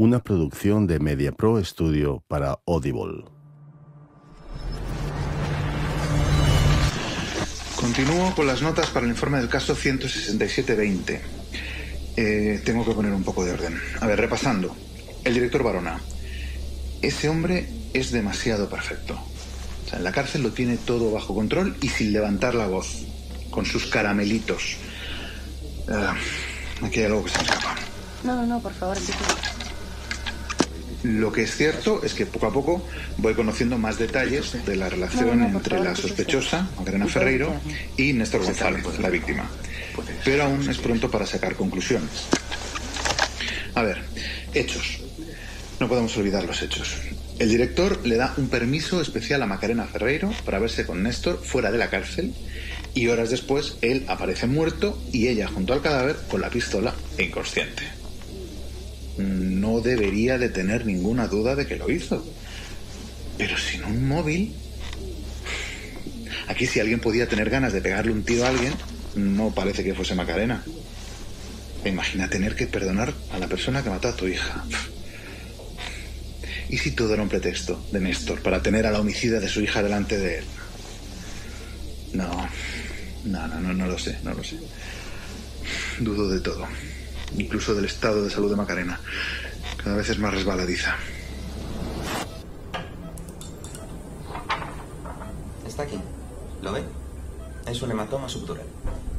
una producción de MediaPro Studio para Audible. Continúo con las notas para el informe del caso 16720. Eh, tengo que poner un poco de orden. A ver, repasando. El director Barona. Ese hombre es demasiado perfecto. O sea, en la cárcel lo tiene todo bajo control y sin levantar la voz. Con sus caramelitos. Ah, aquí hay algo que se me escapa. No, no, no, por favor, empieza. Lo que es cierto es que poco a poco voy conociendo más detalles de la relación entre la sospechosa, Macarena Y puede Ferreiro, y Néstor González, la víctima. Pero aún es pronto para sacar conclusiones. A ver, hechos. No podemos olvidar los hechos. El director le da un permiso especial a Macarena Ferreiro para verse con Néstor fuera de la cárcel y horas después él aparece muerto y ella junto al cadáver con la pistola e inconsciente. No debería de tener ninguna duda de que lo hizo. Pero sin un móvil... Aquí si alguien podía tener ganas de pegarle un tiro a alguien, no parece que fuese Macarena. Imagina tener que perdonar a la persona que mató a tu hija. ¿Y si todo era un pretexto de Néstor para tener a la homicida de su hija delante de él? No, no, no, no, no lo sé, no lo sé. Dudo de todo, incluso del estado de salud de Macarena. Cada vez es más resbaladiza. Está aquí. ¿Lo ve? Es un hematoma subdural.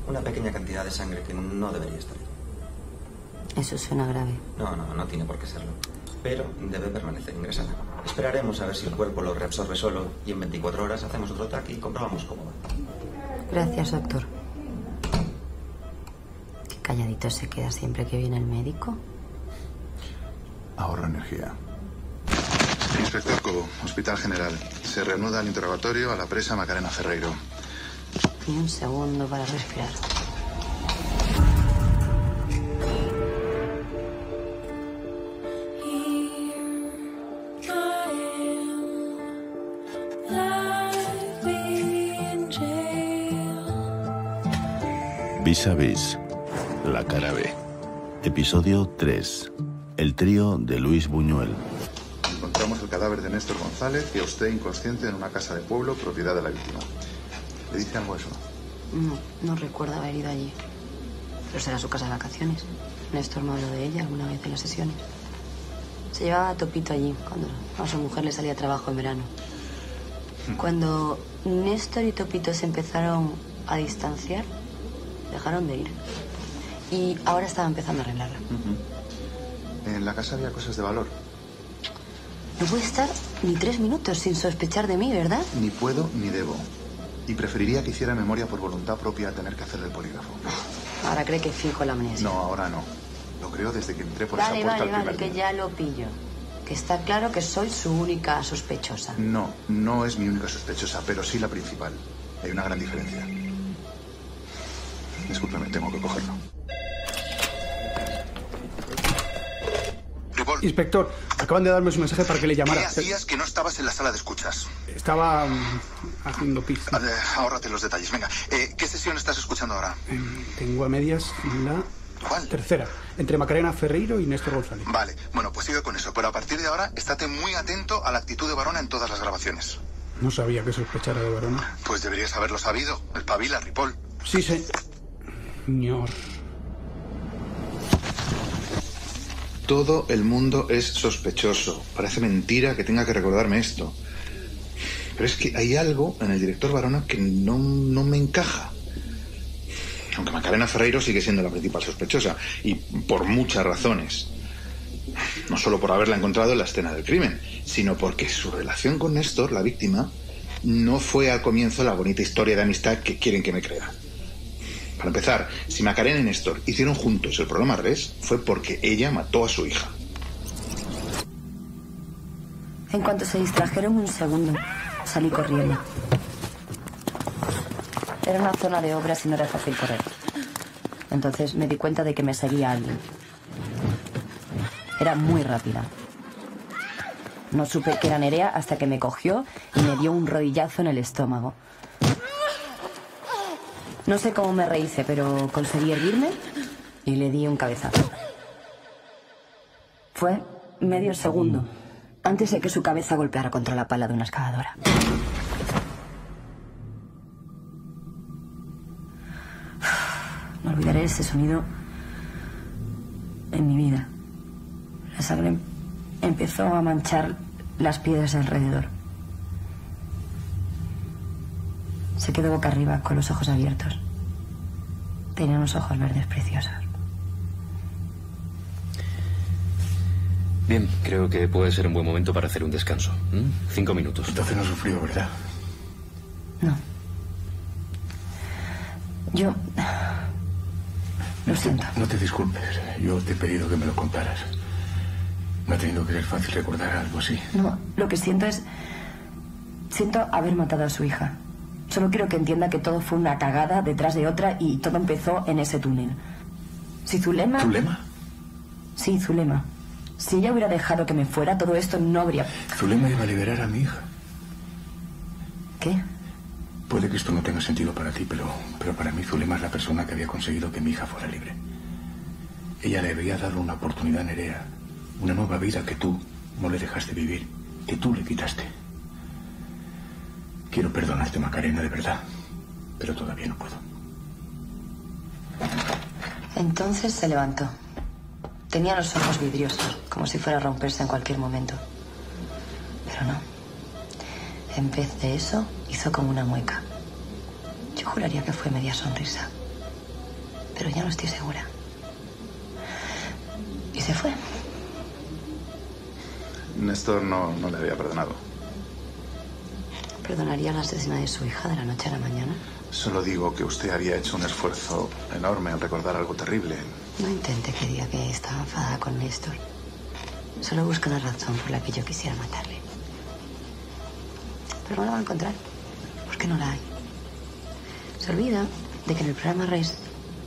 Una pequeña cantidad de sangre que no debería estar ahí. Eso suena grave. No, no, no tiene por qué serlo. Pero debe permanecer ingresada. Esperaremos a ver si el cuerpo lo reabsorbe solo y en 24 horas hacemos otro ataque y comprobamos cómo va. Gracias, doctor. Calladito se queda siempre que viene el médico. Ahorra energía. Inspector Cobo, Hospital General. Se reanuda el interrogatorio a la presa Macarena Ferreiro. Ni un segundo para respirar. Vis a vis, la cara B. Episodio 3. El trío de Luis Buñuel. Encontramos el cadáver de Néstor González y a usted inconsciente en una casa de pueblo propiedad de la víctima. ¿Le dice algo eso? No, no recuerdo haber ido allí. Pero será su casa de vacaciones. Néstor me habló de ella alguna vez en las sesiones. Se llevaba a Topito allí, cuando a su mujer le salía trabajo en verano. Cuando Néstor y Topito se empezaron a distanciar, dejaron de ir. Y ahora estaba empezando a arreglarla. En la casa había cosas de valor. No puede estar ni tres minutos sin sospechar de mí, ¿verdad? Ni puedo ni debo. Y preferiría que hiciera memoria por voluntad propia a tener que hacerle el polígrafo. Ahora cree que fijo la amnesia. No, ahora no. Lo creo desde que entré por vale, esa puerta vale, vale, primer que día. ya lo pillo. Que está claro que soy su única sospechosa. No, no es mi única sospechosa, pero sí la principal. Hay una gran diferencia. Discúlpeme, tengo que cogerlo. Inspector, acaban de darme su mensaje para que le llamara. ¿Qué hacías que no estabas en la sala de escuchas? Estaba mm, haciendo pis. Ahórrate los detalles. Venga, eh, ¿qué sesión estás escuchando ahora? Tengo a medias la tercera, entre Macarena Ferreiro y Néstor González. Vale, bueno, pues sigue con eso. Pero a partir de ahora, estate muy atento a la actitud de Barona en todas las grabaciones. No sabía que sospechara de Verona. Pues deberías haberlo sabido. El pavila, Ripoll. Sí. Señor. Todo el mundo es sospechoso. Parece mentira que tenga que recordarme esto. Pero es que hay algo en el director Barona que no, no me encaja. Aunque Macarena Ferreiro sigue siendo la principal sospechosa, y por muchas razones. No solo por haberla encontrado en la escena del crimen, sino porque su relación con Néstor, la víctima, no fue al comienzo la bonita historia de amistad que quieren que me crea. Para empezar, si Macarena y Néstor hicieron juntos el programa 3, fue porque ella mató a su hija. En cuanto se distrajeron un segundo, salí corriendo. Era una zona de obras y no era fácil correr. Entonces me di cuenta de que me seguía alguien. Era muy rápida. No supe que era Nerea hasta que me cogió y me dio un rodillazo en el estómago. No sé cómo me rehice, pero conseguí erguirme y le di un cabezazo. Fue medio segundo antes de que su cabeza golpeara contra la pala de una excavadora. No olvidaré ese sonido en mi vida. La sangre empezó a manchar las piedras alrededor. Se quedó boca arriba con los ojos abiertos. Tenía unos ojos verdes preciosos. Bien, creo que puede ser un buen momento para hacer un descanso. Cinco minutos. Entonces no sufrió, ¿verdad? No. Yo... Lo siento. No te disculpes. Yo te he pedido que me lo contaras. No ha tenido que ser fácil recordar algo así. No, lo que siento es... Siento haber matado a su hija. Solo quiero que entienda que todo fue una cagada detrás de otra y todo empezó en ese túnel. Si Zulema... ¿Zulema? Sí, Zulema. Si ella hubiera dejado que me fuera, todo esto no habría... Zulema iba a liberar a mi hija. ¿Qué? Puede que esto no tenga sentido para ti, pero, pero para mí Zulema es la persona que había conseguido que mi hija fuera libre. Ella le había dado una oportunidad a Nerea, una nueva vida que tú no le dejaste vivir, que tú le quitaste. Quiero perdonarte, Macarena, de verdad, pero todavía no puedo. Entonces se levantó. Tenía los ojos vidriosos, como si fuera a romperse en cualquier momento. Pero no. En vez de eso, hizo como una mueca. Yo juraría que fue media sonrisa. Pero ya no estoy segura. Y se fue. Néstor no, no le había perdonado. ¿Perdonaría la asesina de su hija de la noche a la mañana? Solo digo que usted había hecho un esfuerzo enorme al recordar algo terrible. No intente que diga que estaba enfadada con Néstor. Solo busca una razón por la que yo quisiera matarle. Pero no la va a encontrar. Porque no la hay. Se olvida de que en el programa Reis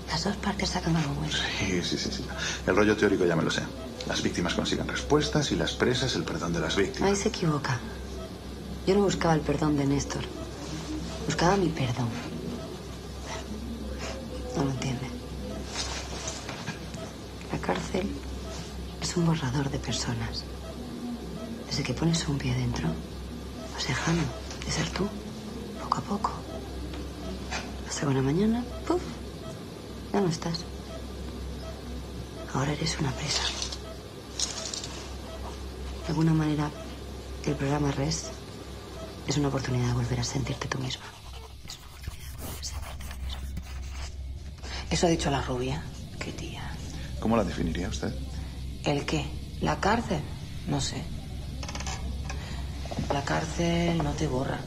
las dos partes sacan algo bueno. Sí, sí, sí, sí. El rollo teórico ya me lo sé. Las víctimas consiguen respuestas y las presas el perdón de las víctimas. Ahí se equivoca. Yo no buscaba el perdón de Néstor. Buscaba mi perdón. No lo entiende. La cárcel es un borrador de personas. Desde que pones un pie dentro, vas dejando de ser tú, poco a poco. Hasta una mañana, ¡puf! Ya no estás. Ahora eres una presa. De alguna manera, el programa REST es una oportunidad de volver a sentirte tú misma. Es una oportunidad de volver a sentirte tú misma. Eso ha dicho la rubia. Qué tía. ¿Cómo la definiría usted? ¿El qué? ¿La cárcel? No sé. La cárcel no te borra.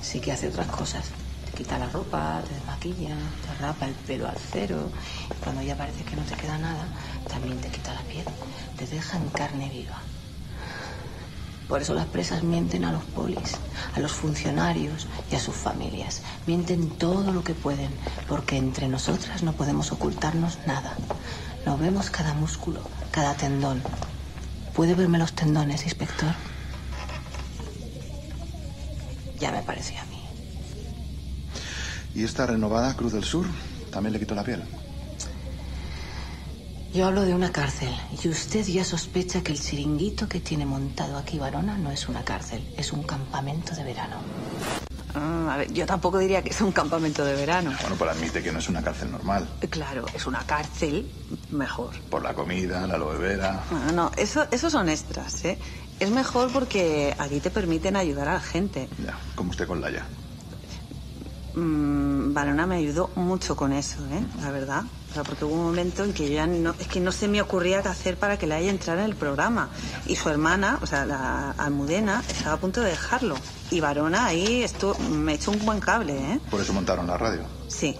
Sí que hace otras cosas. Te quita la ropa, te desmaquilla, te rapa el pelo al cero. Y cuando ya parece que no te queda nada, también te quita la piel. Te deja en carne viva. Por eso las presas mienten a los polis, a los funcionarios y a sus familias. Mienten todo lo que pueden, porque entre nosotras no podemos ocultarnos nada. Nos vemos cada músculo, cada tendón. ¿Puede verme los tendones, inspector? Ya me parecía a mí. ¿Y esta renovada Cruz del Sur también le quitó la piel? Yo hablo de una cárcel y usted ya sospecha que el chiringuito que tiene montado aquí Varona no es una cárcel, es un campamento de verano. Ah, a ver, yo tampoco diría que es un campamento de verano. Bueno, pues admite que no es una cárcel normal. Claro, es una cárcel mejor. Por la comida, la aloe vera. No, no, eso, eso son extras, ¿eh? Es mejor porque aquí te permiten ayudar a la gente. Ya, como usted con Laia. Mm, Varona me ayudó mucho con eso, ¿eh? La verdad. O sea, porque hubo un momento en que yo ya no, es que no se me ocurría qué hacer para que la haya entrara en el programa. Y su hermana, o sea, la Almudena, estaba a punto de dejarlo. Y Varona ahí esto, me echó un buen cable, ¿eh? Por eso montaron la radio. Sí,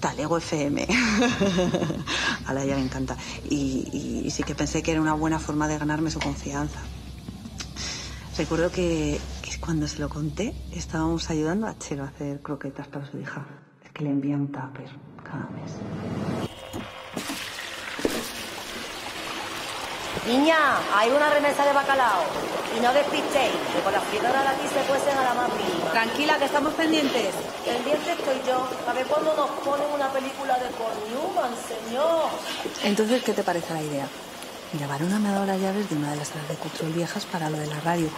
Talego FM. a la ella le encanta. Y, y sí que pensé que era una buena forma de ganarme su confianza. Recuerdo que, que cuando se lo conté, estábamos ayudando a Chelo a hacer croquetas para su hija. Es que le envía un tupper cada mes. Niña, hay una remesa de bacalao. Y no despistéis, que con las fridoras de aquí se cuecen a la más mínima. Tranquila, que estamos pendientes. Pendiente estoy yo. A ver cuándo nos ponen una película de Paul Newman, señor. Entonces, ¿qué te parece la idea? Mira, Varona me ha dado las llaves de una de las salas de control viejas para lo de la radio,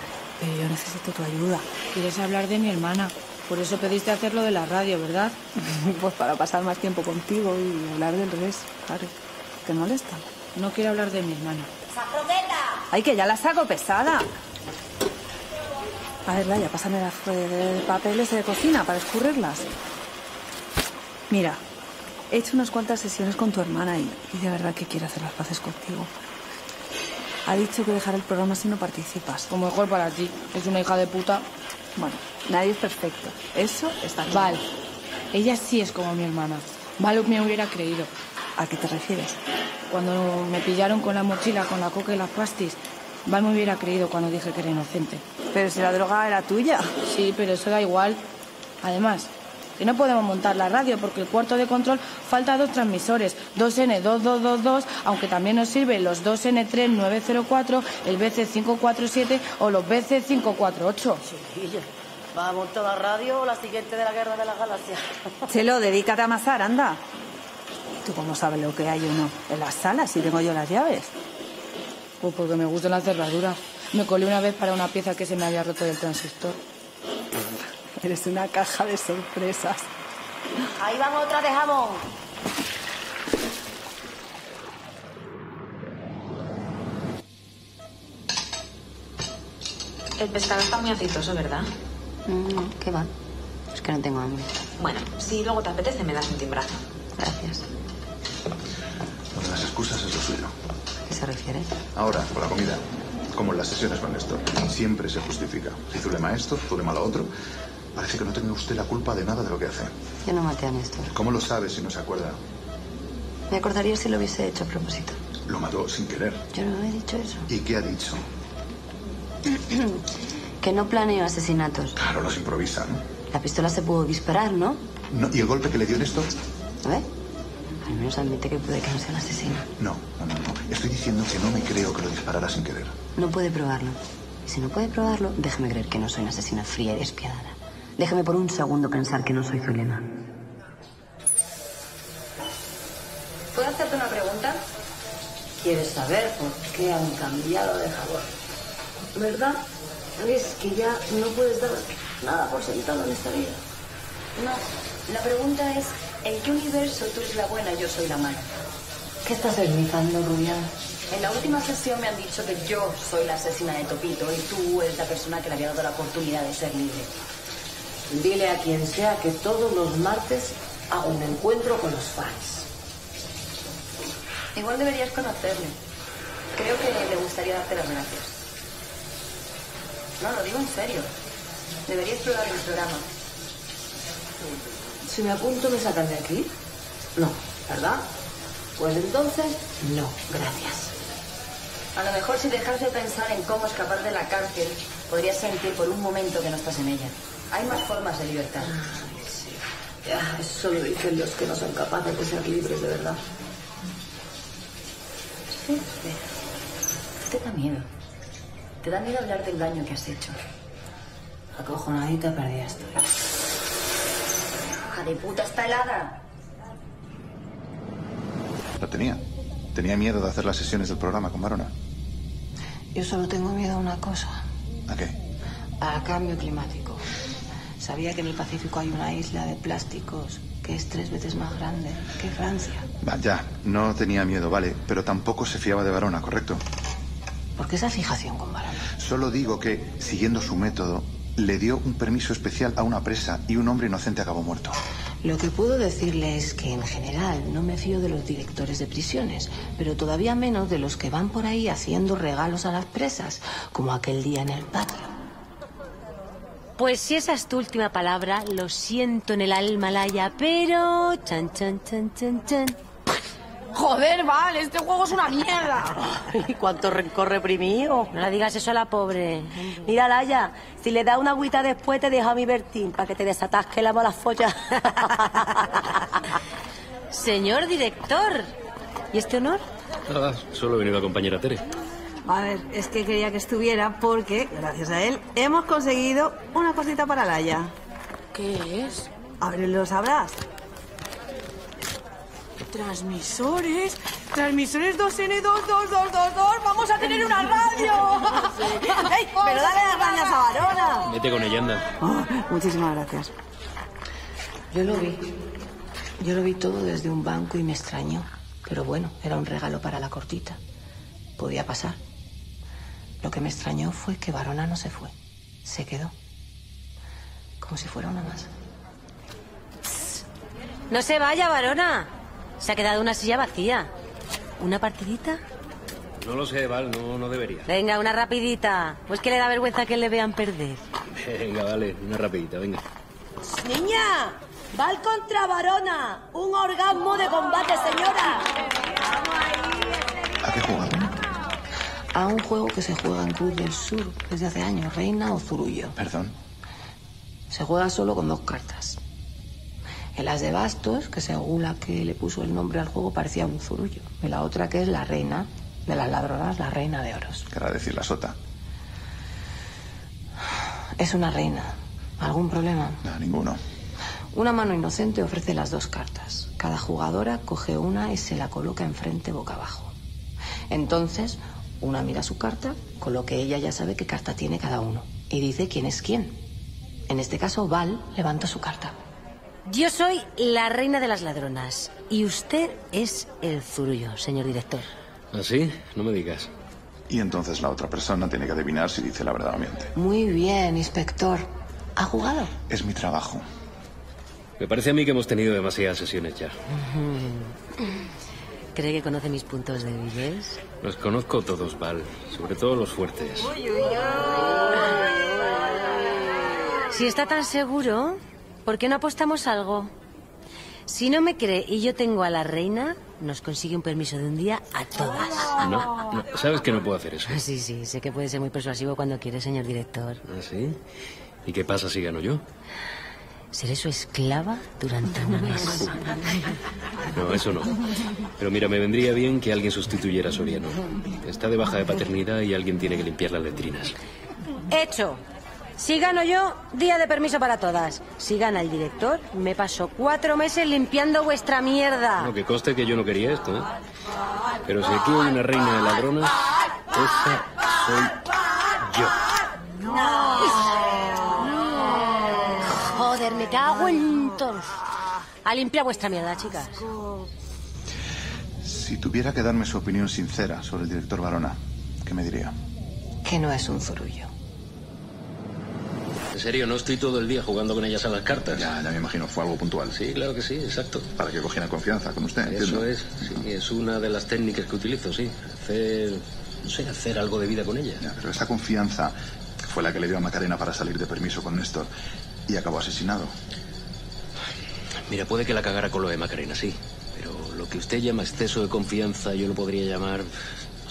pero yo necesito tu ayuda. Quieres hablar de mi hermana. Por eso pediste hacer lo de la radio, ¿verdad? pues para pasar más tiempo contigo y hablar del revés, claro. ¿Te molesta? No quiero hablar de mi hermana. Ay, que ya la saco pesada. A ver, Laia, pásame las de papeles de cocina para escurrirlas. Mira, he hecho unas cuantas sesiones con tu hermana y, y de verdad que quiero hacer las paces contigo. Ha dicho que dejar el programa si no participas. Como mejor para ti. Es una hija de puta. Bueno, nadie es perfecto. Eso está claro. Val, ella sí es como mi hermana. Val me hubiera creído. ¿A qué te refieres? Cuando me pillaron con la mochila, con la coca y las pastis, Val me hubiera creído cuando dije que era inocente. Pero si la droga era tuya. Sí, pero eso da igual. Además, que no podemos montar la radio porque el cuarto de control falta dos transmisores, 2N2222, aunque también nos sirven los 2N3904, el BC547 o los BC548. Chiquillo, ¿va a montar la radio o la siguiente de la Guerra de las Galaxias? Chelo, dedícate a amasar, anda. ¿Tú cómo sabes lo que hay o no? En las salas, si tengo yo las llaves. Pues porque me gustan las cerraduras. Me colé una vez para una pieza que se me había roto del transistor. Eres una caja de sorpresas. Ahí van otra de jamón. El pescado está muy aceitoso, ¿verdad? No, ¿qué va? Es que no tengo hambre. Bueno, si luego te apetece, me das un timbrazo. Gracias. Lo de las excusas es lo suyo. ¿A qué se refiere? Ahora, con la comida. Como en las sesiones con Néstor. Siempre se justifica. Si Zulema esto, Zulema lo otro. Parece que no tenga usted la culpa de nada de lo que hace. Yo no maté a Néstor. ¿Cómo lo sabe si no se acuerda? Me acordaría si lo hubiese hecho a propósito. Lo mató sin querer. Yo no he dicho eso. ¿Y qué ha dicho? que no planeo asesinatos. Claro, los improvisa, ¿no? La pistola se pudo disparar, ¿no? no ¿Y el golpe que le dio Néstor? A ver. Al menos admite que puede que no sea un asesino. No, no, no, no. Estoy diciendo que no me creo que lo disparara sin querer. No puede probarlo. Y si no puede probarlo, déjeme creer que no soy una asesina fría y despiadada. Déjeme por un segundo pensar que no soy Zulema. ¿Puedo hacerte una pregunta? ¿Quieres saber por qué han cambiado de jabón? ¿Verdad? Es que ya no puedes dar nada por sentado en esta vida. No, la pregunta es, ¿en qué universo tú eres la buena y yo soy la mala? ¿Qué estás esmizando, Rubial? En la última sesión me han dicho que yo soy la asesina de Topito y tú eres la persona que le había dado la oportunidad de ser libre. Dile a quien sea que todos los martes hago un encuentro con los fans. Igual deberías conocerle. Creo que le gustaría darte las gracias. No, lo digo en serio. Deberías probar el programa. Si me apunto, ¿me sacan de aquí? No, ¿verdad? Pues entonces, no, gracias. A lo mejor si dejas de pensar en cómo escapar de la cárcel, podrías sentir por un momento que no estás en ella. Hay más formas de libertad. Ay, sí. Ya, eso lo dicen los que no son capaces de ser libres de verdad. Sí, sí. ¿Qué te da miedo? ¿Te da miedo hablar del daño que has hecho? Acojonadita perdida estoy. ¡Hija de puta, está helada! Lo tenía. Tenía miedo de hacer las sesiones del programa con Varona. Yo solo tengo miedo a una cosa. ¿A qué? Al cambio climático. Sabía que en el Pacífico hay una isla de plásticos que es tres veces más grande que Francia. Va, ya, no tenía miedo, vale, pero tampoco se fiaba de Varona, ¿correcto? ¿Por qué esa fijación con Varona? Solo digo que, siguiendo su método, le dio un permiso especial a una presa y un hombre inocente acabó muerto. Lo que puedo decirle es que en general no me fío de los directores de prisiones, pero todavía menos de los que van por ahí haciendo regalos a las presas, como aquel día en el patio. Pues si esa es tu última palabra, lo siento en el alma, Laia, pero... Chan, chan, chan, chan, chan. Joder, vale, este juego es una mierda. ¿Y cuánto rencor reprimido? No le digas eso a la pobre. Mira, Laia, si le da una agüita después, te dejo a mi Bertín para que te desatasque la mala folla. Señor director, ¿y este honor? Nada, solo he venido a acompañar a Tere. A ver, es que quería que estuviera porque, gracias a él, hemos conseguido una cosita para Laia. ¿Qué es? A ver, lo sabrás. Transmisores, Transmisores 2N22222, vamos a tener una radio. ¡Ey, pero dale las gracias a Varona! Vete con ella, anda. Oh, muchísimas gracias. Yo lo vi. Yo lo vi todo desde un banco y me extrañó. Pero bueno, era un regalo para la cortita. Podía pasar. Lo que me extrañó fue que Varona no se fue. Se quedó. Como si fuera una más. No se vaya, varona. Se ha quedado una silla vacía. ¿Una partidita? No lo sé, Val, no, no debería. Venga, una rapidita. Pues que le da vergüenza que le vean perder. Venga, vale, una rapidita, venga. Niña, Val contra Varona. Un orgasmo de combate, señora. ¿A qué jugamos? A un juego que se juega en Cruz del Sur desde hace años, Reina o Zurullo. Perdón. Se juega solo con dos cartas. Las de bastos, que según la que le puso el nombre al juego parecía un zurullo. Y la otra que es la reina de las ladronas, la reina de oros. Querrá decir la sota. Es una reina. ¿Algún problema? No, ninguno. Una mano inocente ofrece las dos cartas. Cada jugadora coge una y se la coloca enfrente boca abajo. Entonces, una mira su carta, con lo que ella ya sabe qué carta tiene cada uno. Y dice quién es quién. En este caso, Val levanta su carta. Yo soy la reina de las ladronas. Y usted es el zurullo, señor director. ¿Ah, sí? No me digas. Y entonces la otra persona tiene que adivinar si dice la verdad o miente. Muy bien, inspector. ¿Ha jugado? Es mi trabajo. Me parece a mí que hemos tenido demasiadas sesiones ya. ¿Cree que conoce mis puntos débiles? Los conozco todos, Val. Sobre todo los fuertes. Si está tan seguro, ¿por qué no apostamos algo? Si no me cree y yo tengo a la reina, nos consigue un permiso de un día a todas. No, no, sabes que no puedo hacer eso. Sí, sí, sé que puede ser muy persuasivo cuando quiere, señor director. ¿Ah, sí? ¿Y qué pasa si gano yo? Seré su esclava durante un mes. No, eso no. Pero mira, me vendría bien que alguien sustituyera a Soriano. Está de baja de paternidad y alguien tiene que limpiar las letrinas. Hecho. Si gano yo, día de permiso para todas. Si gana el director, me paso cuatro meses limpiando vuestra mierda. No, que conste que yo no quería esto, ¿eh? Pero si aquí hay una reina de ladronas, esa soy yo. Joder, me cago en todo. A limpiar vuestra mierda, chicas. Si tuviera que darme su opinión sincera sobre el director Varona, ¿qué me diría? Que no es un zurullo. En serio, no estoy todo el día jugando con ellas a las cartas. Ya, ya me imagino, fue algo puntual. Sí, claro que sí, exacto. Para que cogieran confianza con usted, entiendo. Eso es, sí, es una de las técnicas que utilizo, sí. Hacer, no sé, hacer algo de vida con ella. Ya, pero esa confianza fue la que le dio a Macarena para salir de permiso con Néstor y acabó asesinado. Mira, puede que la cagara con lo de Macarena, sí. Pero lo que usted llama exceso de confianza, yo lo podría llamar,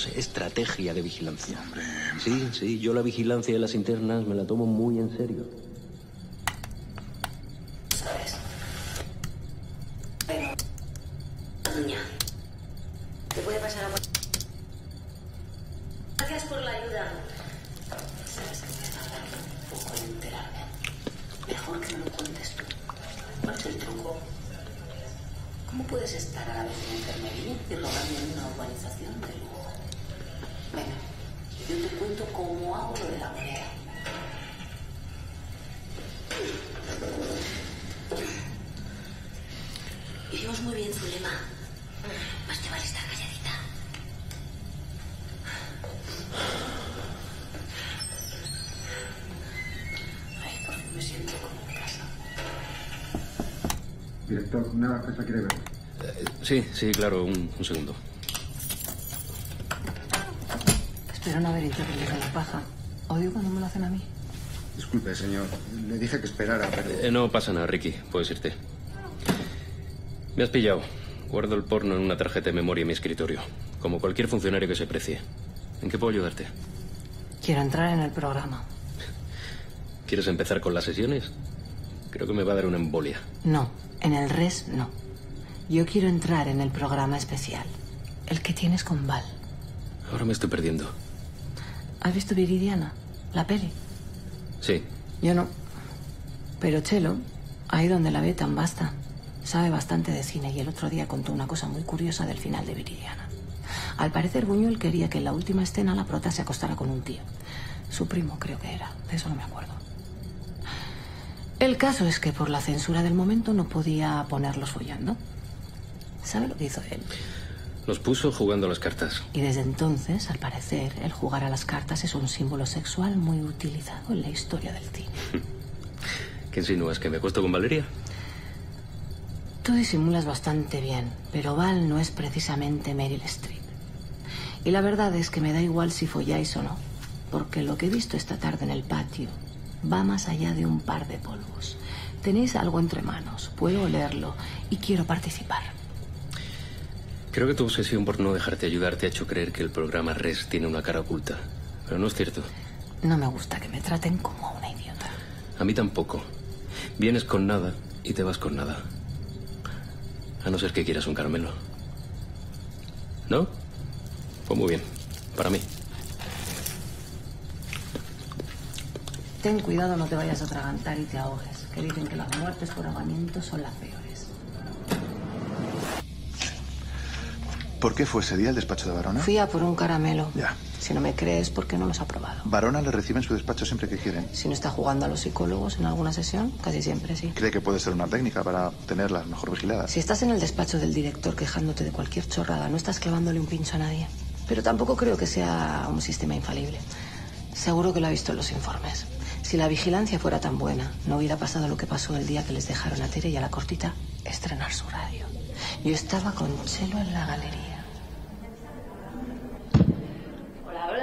estrategia de vigilancia. Hombre. Sí, sí, yo la vigilancia de las internas me la tomo muy en serio. Niña, te puede pasar a... Gracias por la ayuda. Sabes que me tarda un poco en enterarme. Mejor que lo cuentes tú. ¿Cuál es el truco? ¿Cómo puedes estar a la vez en enfermería y robarme en una urbanización de lujo? Yo te cuento cómo hago lo de la moneda. Vivimos muy bien, Zulema. Más te vale estar calladita. Ay, por fin me siento como en casa. Director, una cosa quiere ver. Sí, sí, claro, un, un segundo. Espero no haber hecho que dé la paja. Odio cuando me lo hacen a mí. Disculpe, señor. Le dije que esperara, pero... Eh, no pasa nada, Ricky, puedes irte. Me has pillado. Guardo el porno en una tarjeta de memoria en mi escritorio. Como cualquier funcionario que se precie. ¿En qué puedo ayudarte? Quiero entrar en el programa. ¿Quieres empezar con las sesiones? Creo que me va a dar una embolia. No, en el res no. Yo quiero entrar en el programa especial. El que tienes con Val. Ahora me estoy perdiendo. ¿Has visto Viridiana? La peli. Sí. Yo no. Pero Chelo, ahí donde la ve tan basta, sabe bastante de cine y el otro día contó una cosa muy curiosa del final de Viridiana. Al parecer, Buñuel quería que en la última escena la prota se acostara con un tío. Su primo, creo que era. De eso no me acuerdo. El caso es que por la censura del momento no podía ponerlos follando. ¿Sabe lo que hizo él? Los puso jugando a las cartas. Y desde entonces, al parecer, el jugar a las cartas es un símbolo sexual muy utilizado en la historia del cine. ¿Qué insinúas? ¿Que me acuesto con Valeria? Tú disimulas bastante bien, pero Val no es precisamente Meryl Streep. Y la verdad es que me da igual si folláis o no, porque lo que he visto esta tarde en el patio va más allá de un par de polvos. Tenéis algo entre manos, puedo olerlo y quiero participar. Creo que tu obsesión por no dejarte ayudar te ha hecho creer que el programa Res tiene una cara oculta. Pero no es cierto. No me gusta que me traten como una idiota. A mí tampoco. Vienes con nada y te vas con nada. A no ser que quieras un caramelo. ¿No? Pues muy bien. Para mí. Ten cuidado, no te vayas a atragantar y te ahogues. Que dicen que las muertes por ahogamiento son las peores. ¿Por qué fue ese día el despacho de Barona? Fui a por un caramelo. Ya. Si no me crees, ¿por qué no los ha probado? Barona le recibe en su despacho siempre que quieren. Si no está jugando a los psicólogos en alguna sesión, casi siempre sí. ¿Cree que puede ser una técnica para tenerlas mejor vigiladas? Si estás en el despacho del director quejándote de cualquier chorrada, no estás clavándole un pincho a nadie. Pero tampoco creo que sea un sistema infalible. Seguro que lo ha visto en los informes. Si la vigilancia fuera tan buena, no hubiera pasado lo que pasó el día que les dejaron a Tere y a la cortita estrenar su radio. Yo estaba con Chelo en la galería.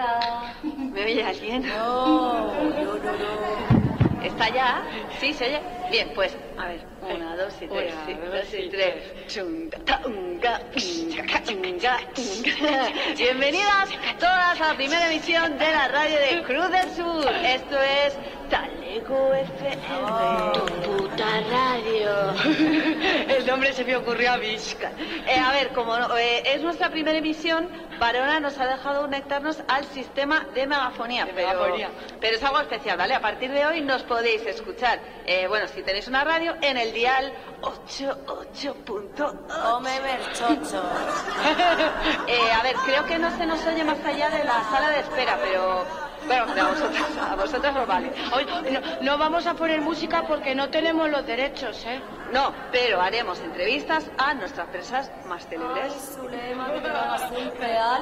Hola. ¿Me oye alguien? No, no, no, no. ¿Está ya? ¿Sí, se oye? Bien, pues, a ver, una, dos y tres. Una, sí, dos y tres. Bienvenidas todas a la primera emisión de la radio de Cruz del Sur. Esto es Talego FM. Tu puta radio. El nombre se me ocurrió a Vizca. Eh, a ver, como no- eh, es nuestra primera emisión, Barona nos ha dejado conectarnos al sistema de megafonía. pero, megafonía. pero es algo especial, ¿vale? A partir de hoy nos podéis escuchar, eh, bueno, si tenéis una radio, en el dial 88.8. Come merchocho. Eh, a ver, creo que no se nos oye más allá de la sala de espera, pero... Bueno, a vosotros, a os vale. Oye, no, no vamos a poner música porque no tenemos los derechos, ¿eh? No, pero haremos entrevistas a nuestras presas más célebres.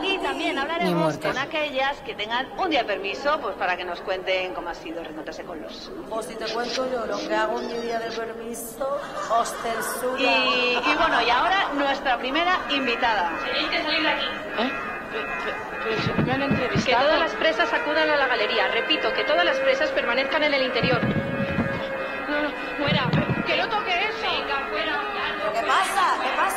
Y también hablaremos con aquellas que tengan un día de permiso pues para que nos cuenten cómo ha sido reencontrarse con los O si te cuento yo lo que hago en mi día de permiso, os censura. Y, y bueno, y ahora nuestra primera invitada. Tenéis que salir de aquí. ¿Eh? Pero me han Que todas las presas acudan a la galería. Repito, que todas las presas permanezcan en el interior. No, no, fuera. Que no